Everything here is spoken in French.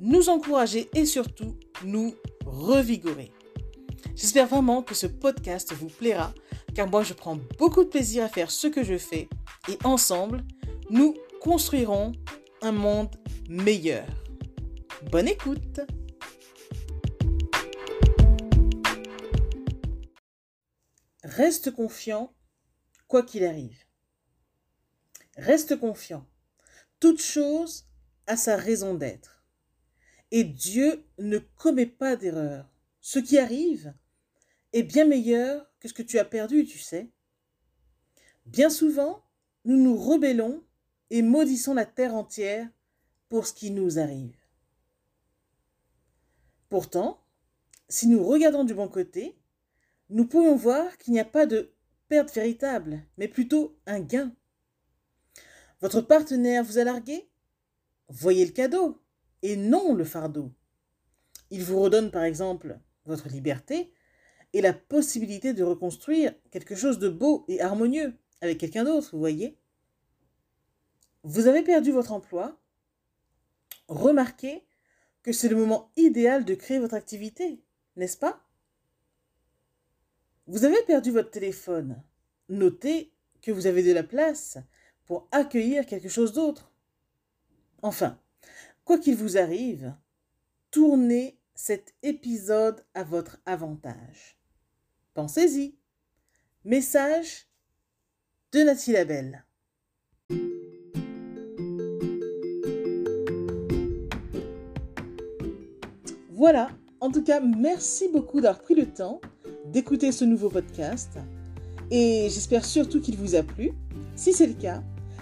nous encourager et surtout nous revigorer. J'espère vraiment que ce podcast vous plaira car moi je prends beaucoup de plaisir à faire ce que je fais et ensemble nous construirons un monde meilleur. Bonne écoute Reste confiant quoi qu'il arrive. Reste confiant. Toute chose a sa raison d'être. Et Dieu ne commet pas d'erreur. Ce qui arrive est bien meilleur que ce que tu as perdu, tu sais. Bien souvent, nous nous rebellons et maudissons la terre entière pour ce qui nous arrive. Pourtant, si nous regardons du bon côté, nous pouvons voir qu'il n'y a pas de perte véritable, mais plutôt un gain. Votre partenaire vous a largué? Voyez le cadeau et non le fardeau. Il vous redonne par exemple votre liberté et la possibilité de reconstruire quelque chose de beau et harmonieux avec quelqu'un d'autre, vous voyez Vous avez perdu votre emploi Remarquez que c'est le moment idéal de créer votre activité, n'est-ce pas? Vous avez perdu votre téléphone. Notez que vous avez de la place pour accueillir quelque chose d'autre. Enfin, quoi qu'il vous arrive, tournez cet épisode à votre avantage. Pensez-y. Message de Nathalie Labelle. Voilà, en tout cas, merci beaucoup d'avoir pris le temps d'écouter ce nouveau podcast et j'espère surtout qu'il vous a plu. Si c'est le cas,